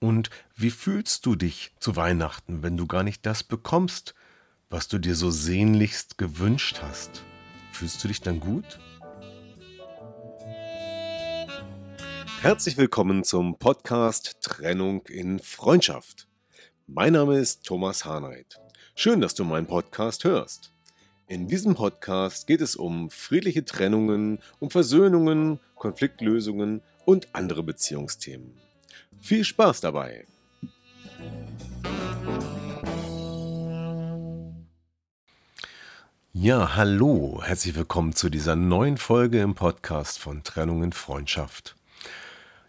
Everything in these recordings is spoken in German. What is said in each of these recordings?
Und wie fühlst du dich zu Weihnachten, wenn du gar nicht das bekommst, was du dir so sehnlichst gewünscht hast? Fühlst du dich dann gut? Herzlich willkommen zum Podcast Trennung in Freundschaft. Mein Name ist Thomas Harnight. Schön, dass du meinen Podcast hörst. In diesem Podcast geht es um friedliche Trennungen, um Versöhnungen, Konfliktlösungen und andere Beziehungsthemen. Viel Spaß dabei! Ja, hallo, herzlich willkommen zu dieser neuen Folge im Podcast von Trennung in Freundschaft.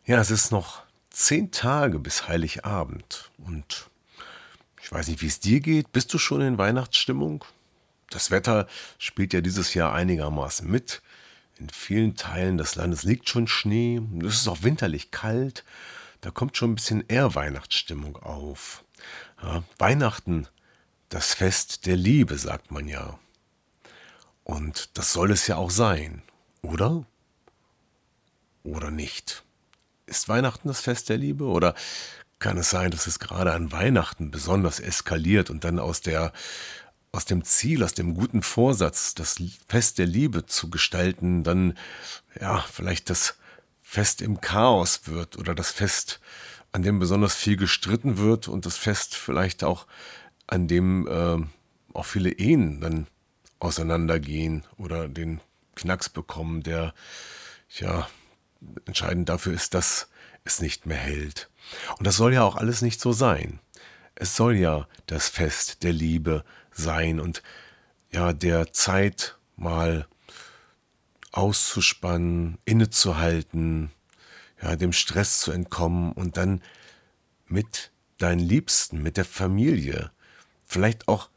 Ja, es ist noch zehn Tage bis Heiligabend und ich weiß nicht, wie es dir geht. Bist du schon in Weihnachtsstimmung? Das Wetter spielt ja dieses Jahr einigermaßen mit. In vielen Teilen des Landes liegt schon Schnee. Es ist auch winterlich kalt da kommt schon ein bisschen eher Weihnachtsstimmung auf. Ja, Weihnachten, das Fest der Liebe, sagt man ja. Und das soll es ja auch sein, oder? Oder nicht? Ist Weihnachten das Fest der Liebe? Oder kann es sein, dass es gerade an Weihnachten besonders eskaliert und dann aus der aus dem Ziel, aus dem guten Vorsatz, das Fest der Liebe zu gestalten, dann ja, vielleicht das Fest im Chaos wird oder das Fest, an dem besonders viel gestritten wird und das Fest vielleicht auch, an dem äh, auch viele Ehen dann auseinandergehen oder den Knacks bekommen, der ja entscheidend dafür ist, dass es nicht mehr hält. Und das soll ja auch alles nicht so sein. Es soll ja das Fest der Liebe sein und ja der Zeit mal auszuspannen, innezuhalten, ja, dem Stress zu entkommen und dann mit deinen Liebsten, mit der Familie, vielleicht auch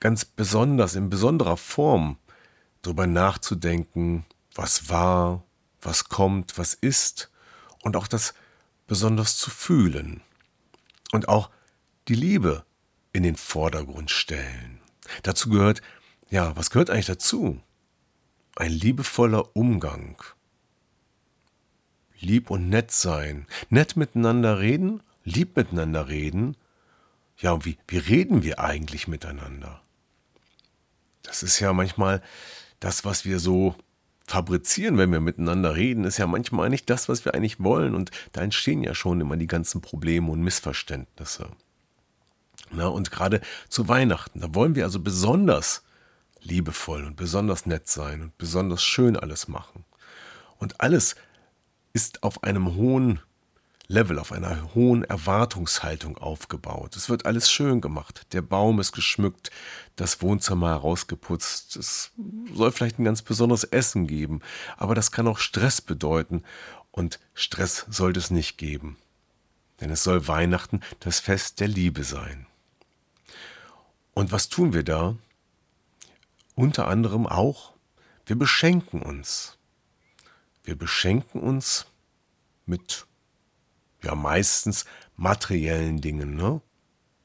ganz besonders, in besonderer Form darüber nachzudenken, was war, was kommt, was ist und auch das besonders zu fühlen und auch die Liebe in den Vordergrund stellen. Dazu gehört, ja, was gehört eigentlich dazu? Ein liebevoller Umgang. Lieb und nett sein. Nett miteinander reden, lieb miteinander reden. Ja, und wie, wie reden wir eigentlich miteinander? Das ist ja manchmal das, was wir so fabrizieren, wenn wir miteinander reden, ist ja manchmal nicht das, was wir eigentlich wollen. Und da entstehen ja schon immer die ganzen Probleme und Missverständnisse. Na, und gerade zu Weihnachten, da wollen wir also besonders liebevoll und besonders nett sein und besonders schön alles machen. Und alles ist auf einem hohen Level, auf einer hohen Erwartungshaltung aufgebaut. Es wird alles schön gemacht. Der Baum ist geschmückt, das Wohnzimmer herausgeputzt. Es soll vielleicht ein ganz besonderes Essen geben, aber das kann auch Stress bedeuten und Stress sollte es nicht geben. Denn es soll Weihnachten das Fest der Liebe sein. Und was tun wir da? Unter anderem auch, wir beschenken uns. Wir beschenken uns mit, ja, meistens materiellen Dingen, ne?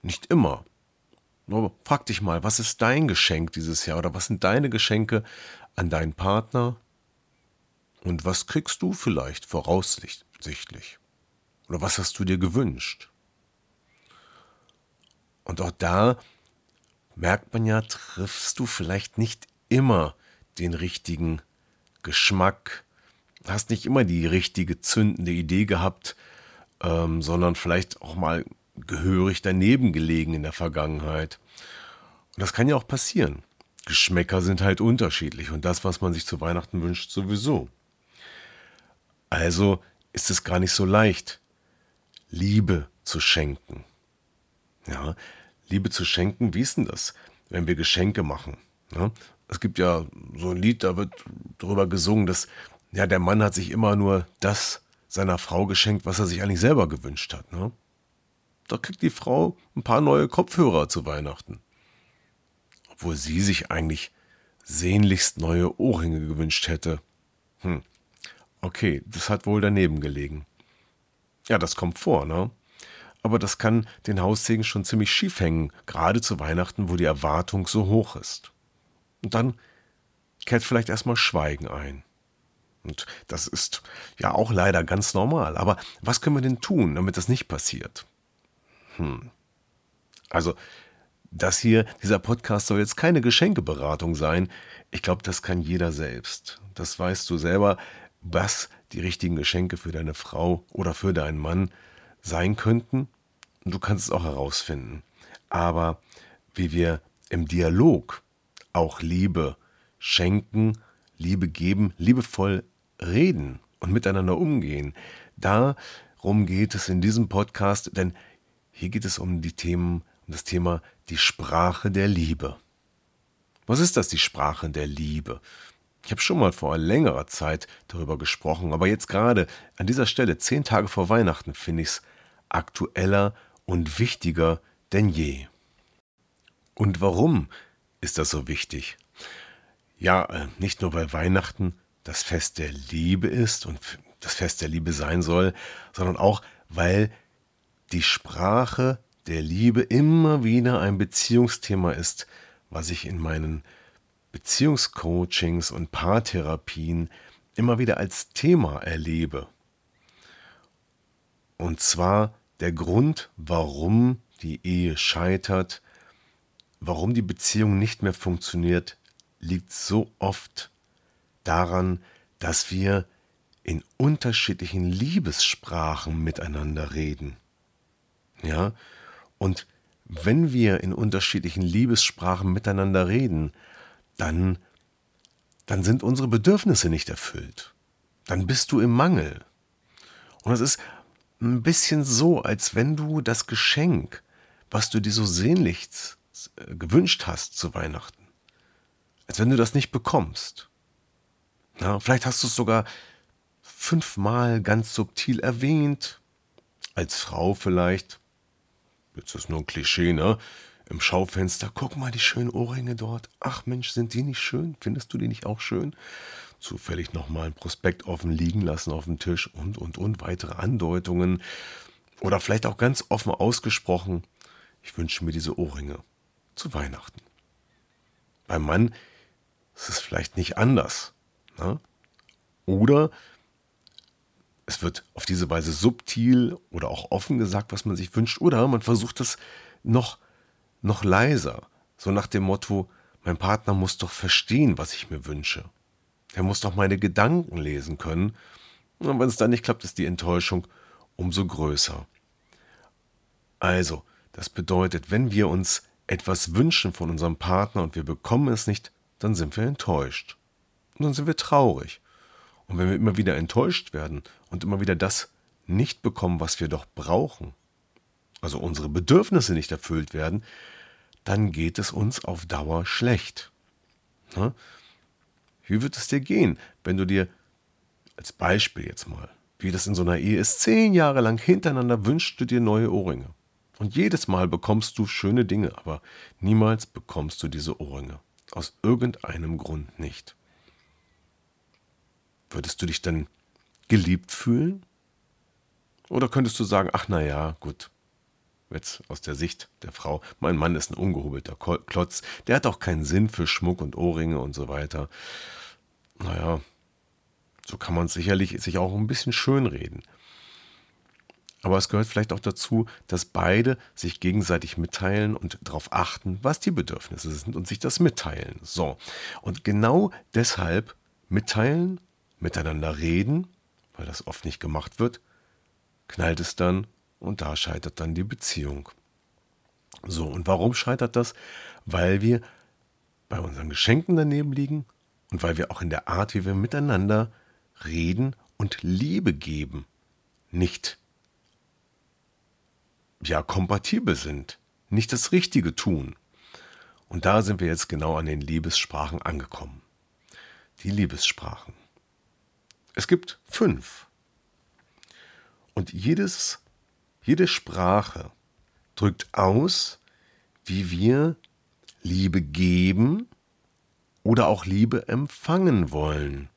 Nicht immer. Nur frag dich mal, was ist dein Geschenk dieses Jahr oder was sind deine Geschenke an deinen Partner? Und was kriegst du vielleicht voraussichtlich? Oder was hast du dir gewünscht? Und auch da merkt man ja, triffst du vielleicht nicht immer den richtigen Geschmack, hast nicht immer die richtige zündende Idee gehabt, ähm, sondern vielleicht auch mal gehörig daneben gelegen in der Vergangenheit. Und das kann ja auch passieren. Geschmäcker sind halt unterschiedlich und das, was man sich zu Weihnachten wünscht, sowieso. Also ist es gar nicht so leicht, Liebe zu schenken. Ja, Liebe zu schenken, wie ist denn das, wenn wir Geschenke machen? Ne? Es gibt ja so ein Lied, da wird darüber gesungen, dass ja, der Mann hat sich immer nur das seiner Frau geschenkt, was er sich eigentlich selber gewünscht hat. Ne? Da kriegt die Frau ein paar neue Kopfhörer zu Weihnachten. Obwohl sie sich eigentlich sehnlichst neue Ohrringe gewünscht hätte. Hm. Okay, das hat wohl daneben gelegen. Ja, das kommt vor, ne? Aber das kann den Haussegen schon ziemlich schief hängen, gerade zu Weihnachten, wo die Erwartung so hoch ist. Und dann kehrt vielleicht erstmal Schweigen ein. Und das ist ja auch leider ganz normal. Aber was können wir denn tun, damit das nicht passiert? Hm. Also, das hier, dieser Podcast soll jetzt keine Geschenkeberatung sein. Ich glaube, das kann jeder selbst. Das weißt du selber, was die richtigen Geschenke für deine Frau oder für deinen Mann sein könnten. Und du kannst es auch herausfinden. Aber wie wir im Dialog auch Liebe schenken, Liebe geben, liebevoll reden und miteinander umgehen. Darum geht es in diesem Podcast, denn hier geht es um die Themen, um das Thema die Sprache der Liebe. Was ist das, die Sprache der Liebe? Ich habe schon mal vor längerer Zeit darüber gesprochen, aber jetzt gerade an dieser Stelle, zehn Tage vor Weihnachten, finde ich es aktueller und wichtiger denn je. Und warum ist das so wichtig? Ja, äh, nicht nur weil Weihnachten das Fest der Liebe ist und das Fest der Liebe sein soll, sondern auch weil die Sprache der Liebe immer wieder ein Beziehungsthema ist, was ich in meinen Beziehungscoachings und Paartherapien immer wieder als Thema erlebe. Und zwar der Grund, warum die Ehe scheitert, warum die Beziehung nicht mehr funktioniert, liegt so oft daran, dass wir in unterschiedlichen Liebessprachen miteinander reden. Ja, und wenn wir in unterschiedlichen Liebessprachen miteinander reden, dann, dann sind unsere Bedürfnisse nicht erfüllt. Dann bist du im Mangel. Und es ist ein bisschen so, als wenn du das Geschenk, was du dir so sehnlichst äh, gewünscht hast zu Weihnachten, als wenn du das nicht bekommst. Ja, vielleicht hast du es sogar fünfmal ganz subtil erwähnt, als Frau vielleicht. Jetzt ist nur ein Klischee, ne? Im Schaufenster, guck mal die schönen Ohrringe dort. Ach Mensch, sind die nicht schön? Findest du die nicht auch schön? Zufällig nochmal ein Prospekt offen liegen lassen auf dem Tisch und, und, und weitere Andeutungen. Oder vielleicht auch ganz offen ausgesprochen, ich wünsche mir diese Ohrringe zu Weihnachten. Beim Mann ist es vielleicht nicht anders. Ne? Oder es wird auf diese Weise subtil oder auch offen gesagt, was man sich wünscht. Oder man versucht es noch, noch leiser. So nach dem Motto, mein Partner muss doch verstehen, was ich mir wünsche. Er muss doch meine Gedanken lesen können. Und wenn es dann nicht klappt, ist die Enttäuschung umso größer. Also, das bedeutet, wenn wir uns etwas wünschen von unserem Partner und wir bekommen es nicht, dann sind wir enttäuscht. Und dann sind wir traurig. Und wenn wir immer wieder enttäuscht werden und immer wieder das nicht bekommen, was wir doch brauchen, also unsere Bedürfnisse nicht erfüllt werden, dann geht es uns auf Dauer schlecht. Ne? Wie wird es dir gehen, wenn du dir, als Beispiel jetzt mal, wie das in so einer Ehe ist, zehn Jahre lang hintereinander wünschst du dir neue Ohrringe. Und jedes Mal bekommst du schöne Dinge, aber niemals bekommst du diese Ohrringe. Aus irgendeinem Grund nicht. Würdest du dich dann geliebt fühlen? Oder könntest du sagen, ach na ja, gut, jetzt aus der Sicht der Frau, mein Mann ist ein ungehobelter Klotz, der hat auch keinen Sinn für Schmuck und Ohrringe und so weiter. Naja, so kann man sicherlich sich auch ein bisschen schönreden. Aber es gehört vielleicht auch dazu, dass beide sich gegenseitig mitteilen und darauf achten, was die Bedürfnisse sind und sich das mitteilen. So. Und genau deshalb mitteilen, miteinander reden, weil das oft nicht gemacht wird, knallt es dann und da scheitert dann die Beziehung. So, und warum scheitert das? Weil wir bei unseren Geschenken daneben liegen und weil wir auch in der Art, wie wir miteinander reden und Liebe geben, nicht ja kompatibel sind, nicht das Richtige tun. Und da sind wir jetzt genau an den Liebessprachen angekommen. Die Liebessprachen. Es gibt fünf. Und jedes, jede Sprache drückt aus, wie wir Liebe geben oder auch Liebe empfangen wollen.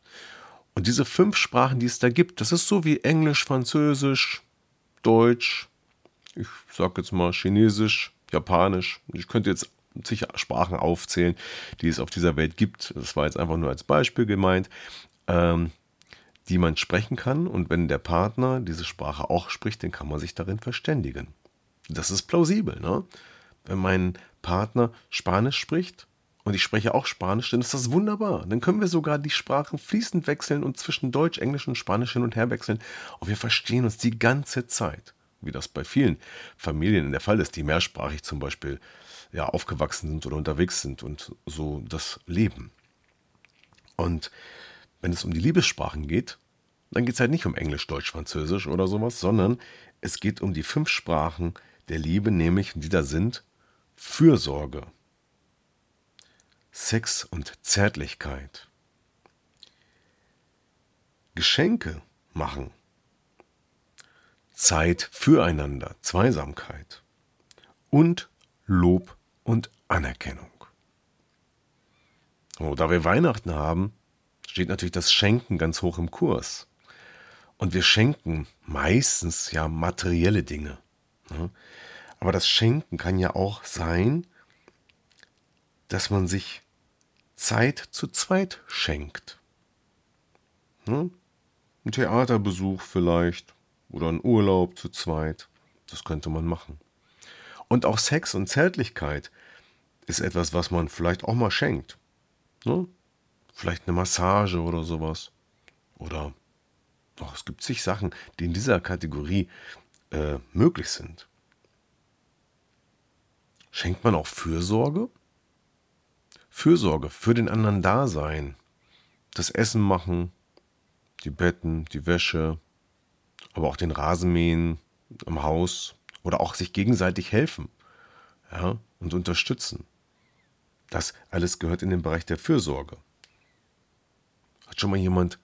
Und diese fünf Sprachen, die es da gibt, das ist so wie Englisch, Französisch, Deutsch, ich sag jetzt mal Chinesisch, Japanisch. Ich könnte jetzt sicher Sprachen aufzählen, die es auf dieser Welt gibt. Das war jetzt einfach nur als Beispiel gemeint, ähm, die man sprechen kann. Und wenn der Partner diese Sprache auch spricht, dann kann man sich darin verständigen. Das ist plausibel. Ne? Wenn mein Partner Spanisch spricht und ich spreche auch Spanisch, dann ist das wunderbar. Dann können wir sogar die Sprachen fließend wechseln und zwischen Deutsch, Englisch und Spanisch hin und her wechseln. Und wir verstehen uns die ganze Zeit, wie das bei vielen Familien der Fall ist, die mehrsprachig zum Beispiel ja, aufgewachsen sind oder unterwegs sind und so das leben. Und wenn es um die Liebessprachen geht, dann geht es halt nicht um Englisch, Deutsch, Französisch oder sowas, sondern es geht um die fünf Sprachen der Liebe, nämlich, die da sind, Fürsorge, Sex und Zärtlichkeit, Geschenke machen, Zeit füreinander, Zweisamkeit und Lob und Anerkennung. Oh, da wir Weihnachten haben, steht natürlich das Schenken ganz hoch im Kurs. Und wir schenken meistens ja materielle Dinge. Ne? Aber das Schenken kann ja auch sein, dass man sich Zeit zu zweit schenkt. Ne? Ein Theaterbesuch vielleicht oder ein Urlaub zu zweit. Das könnte man machen. Und auch Sex und Zärtlichkeit ist etwas, was man vielleicht auch mal schenkt. Ne? Vielleicht eine Massage oder sowas. Oder doch, es gibt zig Sachen, die in dieser Kategorie äh, möglich sind. Schenkt man auch Fürsorge? Fürsorge, für den anderen da sein. Das Essen machen, die Betten, die Wäsche, aber auch den Rasenmähen im Haus, oder auch sich gegenseitig helfen ja, und unterstützen. Das alles gehört in den Bereich der Fürsorge. Hat schon mal jemand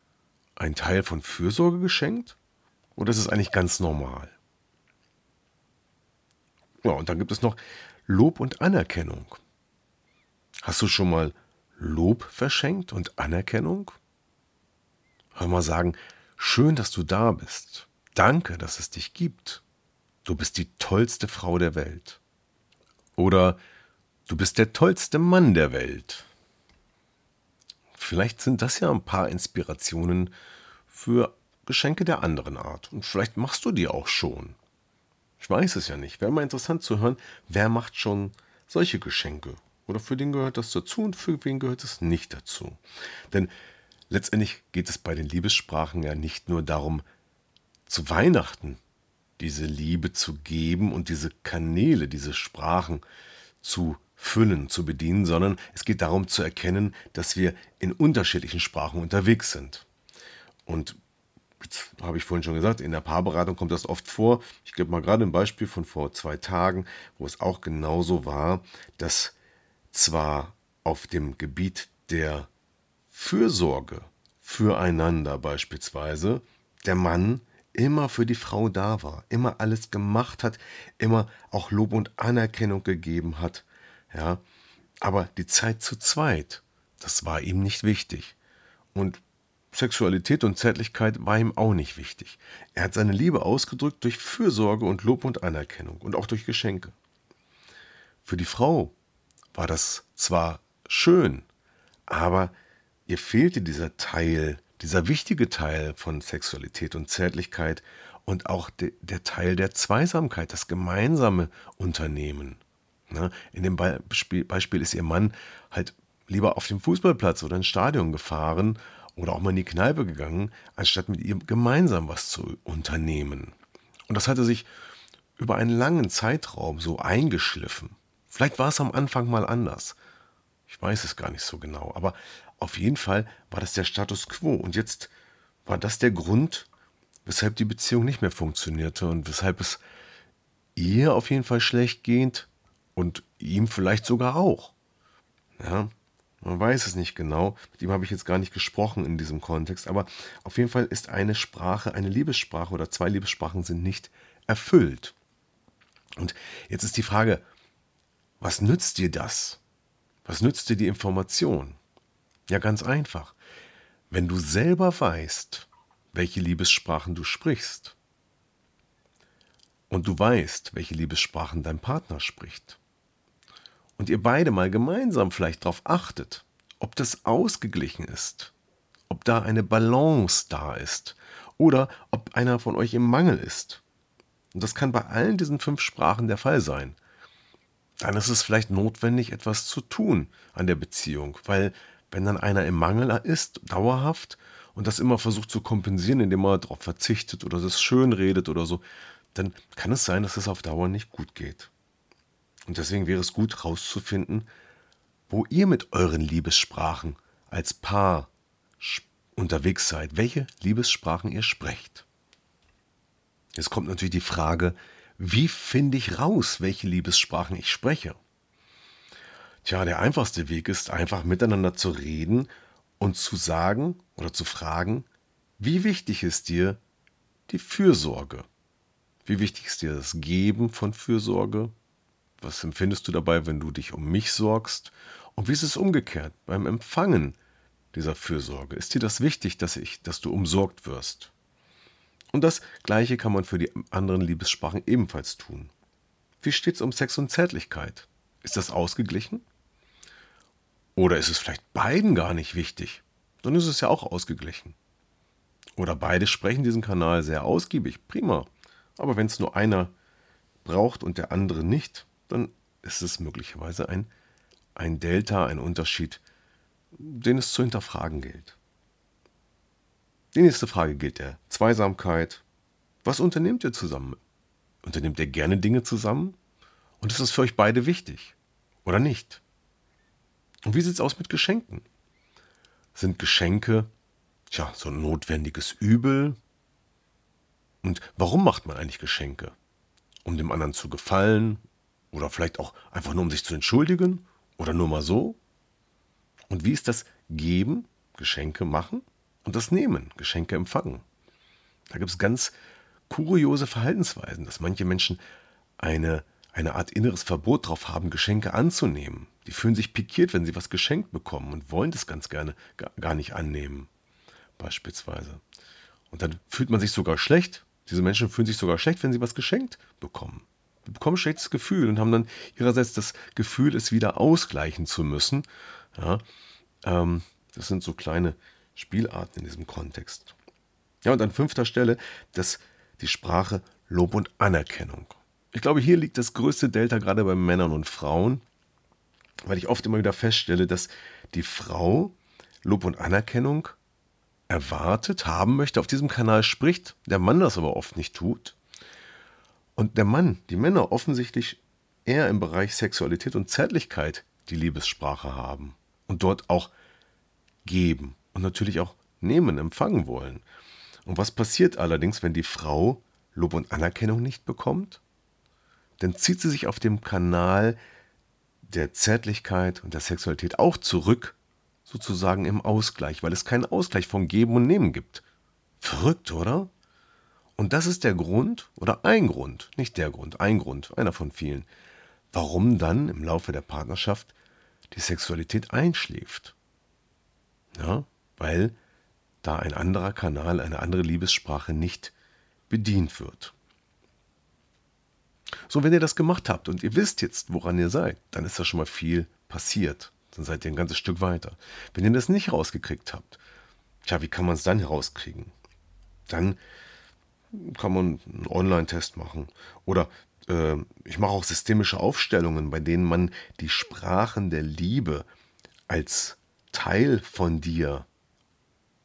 einen Teil von Fürsorge geschenkt? Oder ist es eigentlich ganz normal? Ja, und dann gibt es noch Lob und Anerkennung. Hast du schon mal Lob verschenkt und Anerkennung? Hör mal sagen, schön, dass du da bist. Danke, dass es dich gibt du bist die tollste Frau der Welt. Oder du bist der tollste Mann der Welt. Vielleicht sind das ja ein paar Inspirationen für Geschenke der anderen Art. Und vielleicht machst du die auch schon. Ich weiß es ja nicht. Wäre mal interessant zu hören, wer macht schon solche Geschenke. Oder für den gehört das dazu und für wen gehört es nicht dazu. Denn letztendlich geht es bei den Liebessprachen ja nicht nur darum, zu Weihnachten diese Liebe zu geben und diese Kanäle, diese Sprachen zu füllen, zu bedienen, sondern es geht darum zu erkennen, dass wir in unterschiedlichen Sprachen unterwegs sind. Und habe ich vorhin schon gesagt, in der Paarberatung kommt das oft vor. Ich gebe mal gerade ein Beispiel von vor zwei Tagen, wo es auch genauso war, dass zwar auf dem Gebiet der Fürsorge füreinander beispielsweise der Mann immer für die Frau da war, immer alles gemacht hat, immer auch Lob und Anerkennung gegeben hat. Ja, aber die Zeit zu zweit, das war ihm nicht wichtig. Und Sexualität und Zärtlichkeit war ihm auch nicht wichtig. Er hat seine Liebe ausgedrückt durch Fürsorge und Lob und Anerkennung und auch durch Geschenke. Für die Frau war das zwar schön, aber ihr fehlte dieser Teil dieser wichtige Teil von Sexualität und Zärtlichkeit und auch de, der Teil der Zweisamkeit, das gemeinsame Unternehmen. Ne? In dem Beispiel, ist ihr Mann halt lieber auf dem Fußballplatz oder ins Stadion gefahren oder auch mal in die Kneipe gegangen, anstatt mit ihr gemeinsam was zu unternehmen. Und das hatte sich über einen langen Zeitraum so eingeschliffen. Vielleicht war es am Anfang mal anders. Ich weiß es gar nicht so genau, aber auf jeden Fall war das der Status quo. Und jetzt war das der Grund, weshalb die Beziehung nicht mehr funktionierte und weshalb es ihr auf jeden Fall schlecht geht und ihm vielleicht sogar auch. Ja, Man weiß es nicht genau. Mit ihm habe ich jetzt gar nicht gesprochen in diesem Kontext. Aber auf jeden Fall ist eine Sprache, eine Liebessprache oder zwei Liebessprachen sind nicht erfüllt. Und jetzt ist die Frage, was nützt dir das? Was nützt dir die Information? Ja, ganz einfach. Wenn du selber weißt, welche Liebessprachen du sprichst, und du weißt, welche Liebessprachen dein Partner spricht, und ihr beide mal gemeinsam vielleicht darauf achtet, ob das ausgeglichen ist, ob da eine Balance da ist oder ob einer von euch im Mangel ist. Und das kann bei allen diesen fünf Sprachen der Fall sein. Dann ist es vielleicht notwendig, etwas zu tun an der Beziehung, weil wenn dann einer im Mangel ist, dauerhaft, und das immer versucht zu kompensieren, indem er darauf verzichtet oder das schön redet oder so, dann kann es sein, dass es auf Dauer nicht gut geht. Und deswegen wäre es gut herauszufinden, wo ihr mit euren Liebessprachen als Paar unterwegs seid, welche Liebessprachen ihr sprecht. Jetzt kommt natürlich die Frage, wie finde ich raus, welche Liebessprachen ich spreche? Tja, der einfachste Weg ist einfach miteinander zu reden und zu sagen oder zu fragen, wie wichtig ist dir die Fürsorge? Wie wichtig ist dir das Geben von Fürsorge? Was empfindest du dabei, wenn du dich um mich sorgst? Und wie ist es umgekehrt beim Empfangen dieser Fürsorge? Ist dir das wichtig, dass ich, dass du umsorgt wirst? Und das Gleiche kann man für die anderen Liebessprachen ebenfalls tun. Wie steht es um Sex und Zärtlichkeit? Ist das ausgeglichen? Oder ist es vielleicht beiden gar nicht wichtig? Dann ist es ja auch ausgeglichen. Oder beide sprechen diesen Kanal sehr ausgiebig, prima. Aber wenn es nur einer braucht und der andere nicht, dann ist es möglicherweise ein, ein Delta, ein Unterschied, den es zu hinterfragen gilt. Die nächste Frage gilt der Zweisamkeit. Was unternehmt ihr zusammen? Unternehmt ihr gerne Dinge zusammen? Und ist das für euch beide wichtig? Oder nicht? Und wie sieht es aus mit Geschenken? Sind Geschenke, tja, so ein notwendiges Übel? Und warum macht man eigentlich Geschenke? Um dem anderen zu gefallen oder vielleicht auch einfach nur, um sich zu entschuldigen? Oder nur mal so? Und wie ist das Geben, Geschenke machen und das Nehmen, Geschenke empfangen? Da gibt es ganz kuriose Verhaltensweisen, dass manche Menschen eine, eine Art inneres Verbot darauf haben, Geschenke anzunehmen. Die fühlen sich pikiert, wenn sie was geschenkt bekommen und wollen das ganz gerne gar nicht annehmen, beispielsweise. Und dann fühlt man sich sogar schlecht. Diese Menschen fühlen sich sogar schlecht, wenn sie was geschenkt bekommen bekommen ein schlechtes Gefühl und haben dann ihrerseits das Gefühl, es wieder ausgleichen zu müssen. Ja, ähm, das sind so kleine Spielarten in diesem Kontext. Ja, und an fünfter Stelle das, die Sprache Lob und Anerkennung. Ich glaube, hier liegt das größte Delta gerade bei Männern und Frauen, weil ich oft immer wieder feststelle, dass die Frau Lob und Anerkennung erwartet, haben möchte, auf diesem Kanal spricht, der Mann das aber oft nicht tut. Und der Mann, die Männer offensichtlich eher im Bereich Sexualität und Zärtlichkeit die Liebessprache haben und dort auch geben und natürlich auch nehmen, empfangen wollen. Und was passiert allerdings, wenn die Frau Lob und Anerkennung nicht bekommt? Dann zieht sie sich auf dem Kanal der Zärtlichkeit und der Sexualität auch zurück, sozusagen im Ausgleich, weil es keinen Ausgleich vom Geben und Nehmen gibt. Verrückt, oder? Und das ist der Grund oder ein Grund, nicht der Grund, ein Grund, einer von vielen, warum dann im Laufe der Partnerschaft die Sexualität einschläft. Ja, weil da ein anderer Kanal, eine andere Liebessprache nicht bedient wird. So, wenn ihr das gemacht habt und ihr wisst jetzt, woran ihr seid, dann ist da schon mal viel passiert. Dann seid ihr ein ganzes Stück weiter. Wenn ihr das nicht rausgekriegt habt, tja, wie kann man es dann herauskriegen? Dann kann man einen Online-Test machen. Oder äh, ich mache auch systemische Aufstellungen, bei denen man die Sprachen der Liebe als Teil von dir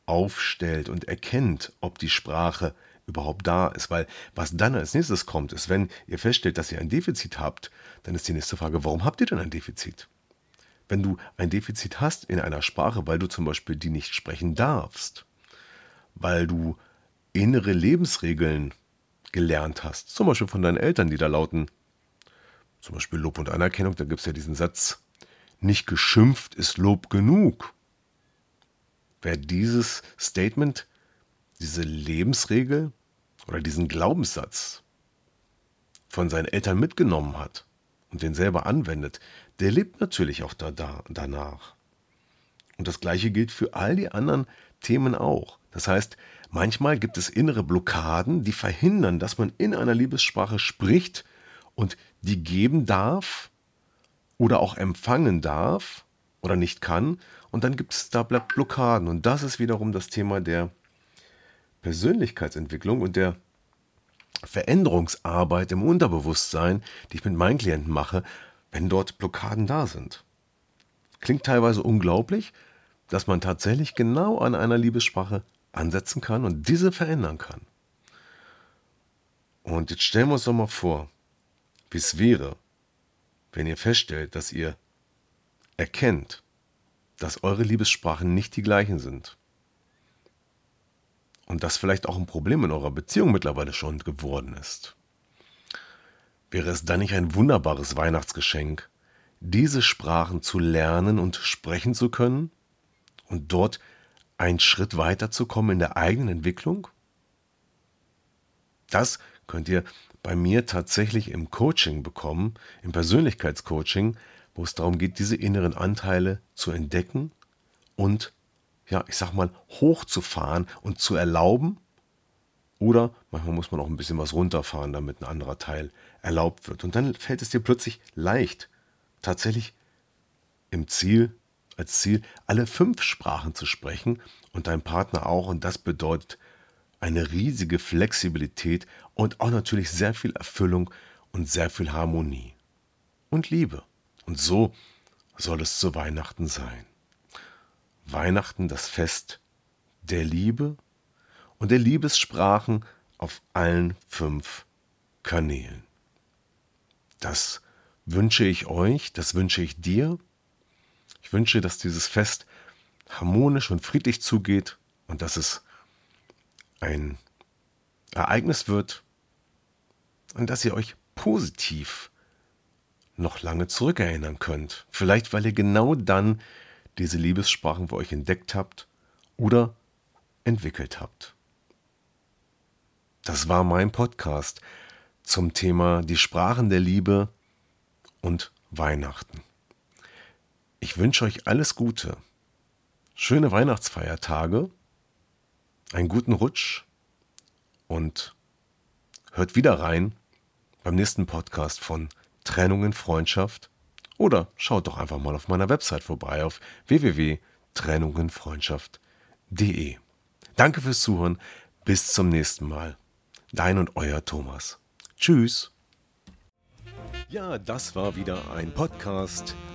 aufstellt und erkennt, ob die Sprache überhaupt da ist. Weil was dann als nächstes kommt, ist, wenn ihr feststellt, dass ihr ein Defizit habt, dann ist die nächste Frage, warum habt ihr denn ein Defizit? Wenn du ein Defizit hast in einer Sprache, weil du zum Beispiel die nicht sprechen darfst, weil du innere Lebensregeln gelernt hast. Zum Beispiel von deinen Eltern, die da lauten, zum Beispiel Lob und Anerkennung, da gibt es ja diesen Satz, nicht geschimpft ist Lob genug. Wer dieses Statement, diese Lebensregel oder diesen Glaubenssatz von seinen Eltern mitgenommen hat und den selber anwendet, der lebt natürlich auch da, da, danach. Und das gleiche gilt für all die anderen Themen auch. Das heißt, manchmal gibt es innere Blockaden, die verhindern, dass man in einer Liebessprache spricht und die geben darf oder auch empfangen darf oder nicht kann. Und dann gibt es da Blockaden. Und das ist wiederum das Thema der Persönlichkeitsentwicklung und der Veränderungsarbeit im Unterbewusstsein, die ich mit meinen Klienten mache, wenn dort Blockaden da sind. Klingt teilweise unglaublich, dass man tatsächlich genau an einer Liebessprache ansetzen kann und diese verändern kann. Und jetzt stellen wir uns doch mal vor, wie es wäre, wenn ihr feststellt, dass ihr erkennt, dass eure Liebessprachen nicht die gleichen sind. Und das vielleicht auch ein Problem in eurer Beziehung mittlerweile schon geworden ist. Wäre es dann nicht ein wunderbares Weihnachtsgeschenk, diese Sprachen zu lernen und sprechen zu können und dort einen Schritt weiterzukommen in der eigenen Entwicklung? Das könnt ihr bei mir tatsächlich im Coaching bekommen, im Persönlichkeitscoaching, wo es darum geht, diese inneren Anteile zu entdecken und, ja, ich sag mal, hochzufahren und zu erlauben. Oder manchmal muss man auch ein bisschen was runterfahren, damit ein anderer Teil erlaubt wird. Und dann fällt es dir plötzlich leicht, tatsächlich im Ziel als Ziel, alle fünf Sprachen zu sprechen und dein Partner auch. Und das bedeutet eine riesige Flexibilität und auch natürlich sehr viel Erfüllung und sehr viel Harmonie und Liebe. Und so soll es zu Weihnachten sein. Weihnachten das Fest der Liebe und der Liebessprachen auf allen fünf Kanälen. Das wünsche ich euch, das wünsche ich dir ich wünsche, dass dieses Fest harmonisch und friedlich zugeht und dass es ein Ereignis wird und dass ihr euch positiv noch lange zurückerinnern könnt. Vielleicht, weil ihr genau dann diese Liebessprachen für euch entdeckt habt oder entwickelt habt. Das war mein Podcast zum Thema die Sprachen der Liebe und Weihnachten. Ich wünsche euch alles Gute, schöne Weihnachtsfeiertage, einen guten Rutsch und hört wieder rein beim nächsten Podcast von Trennung in Freundschaft oder schaut doch einfach mal auf meiner Website vorbei auf www.trennunginfreundschaft.de. Danke fürs Zuhören, bis zum nächsten Mal. Dein und euer Thomas. Tschüss. Ja, das war wieder ein Podcast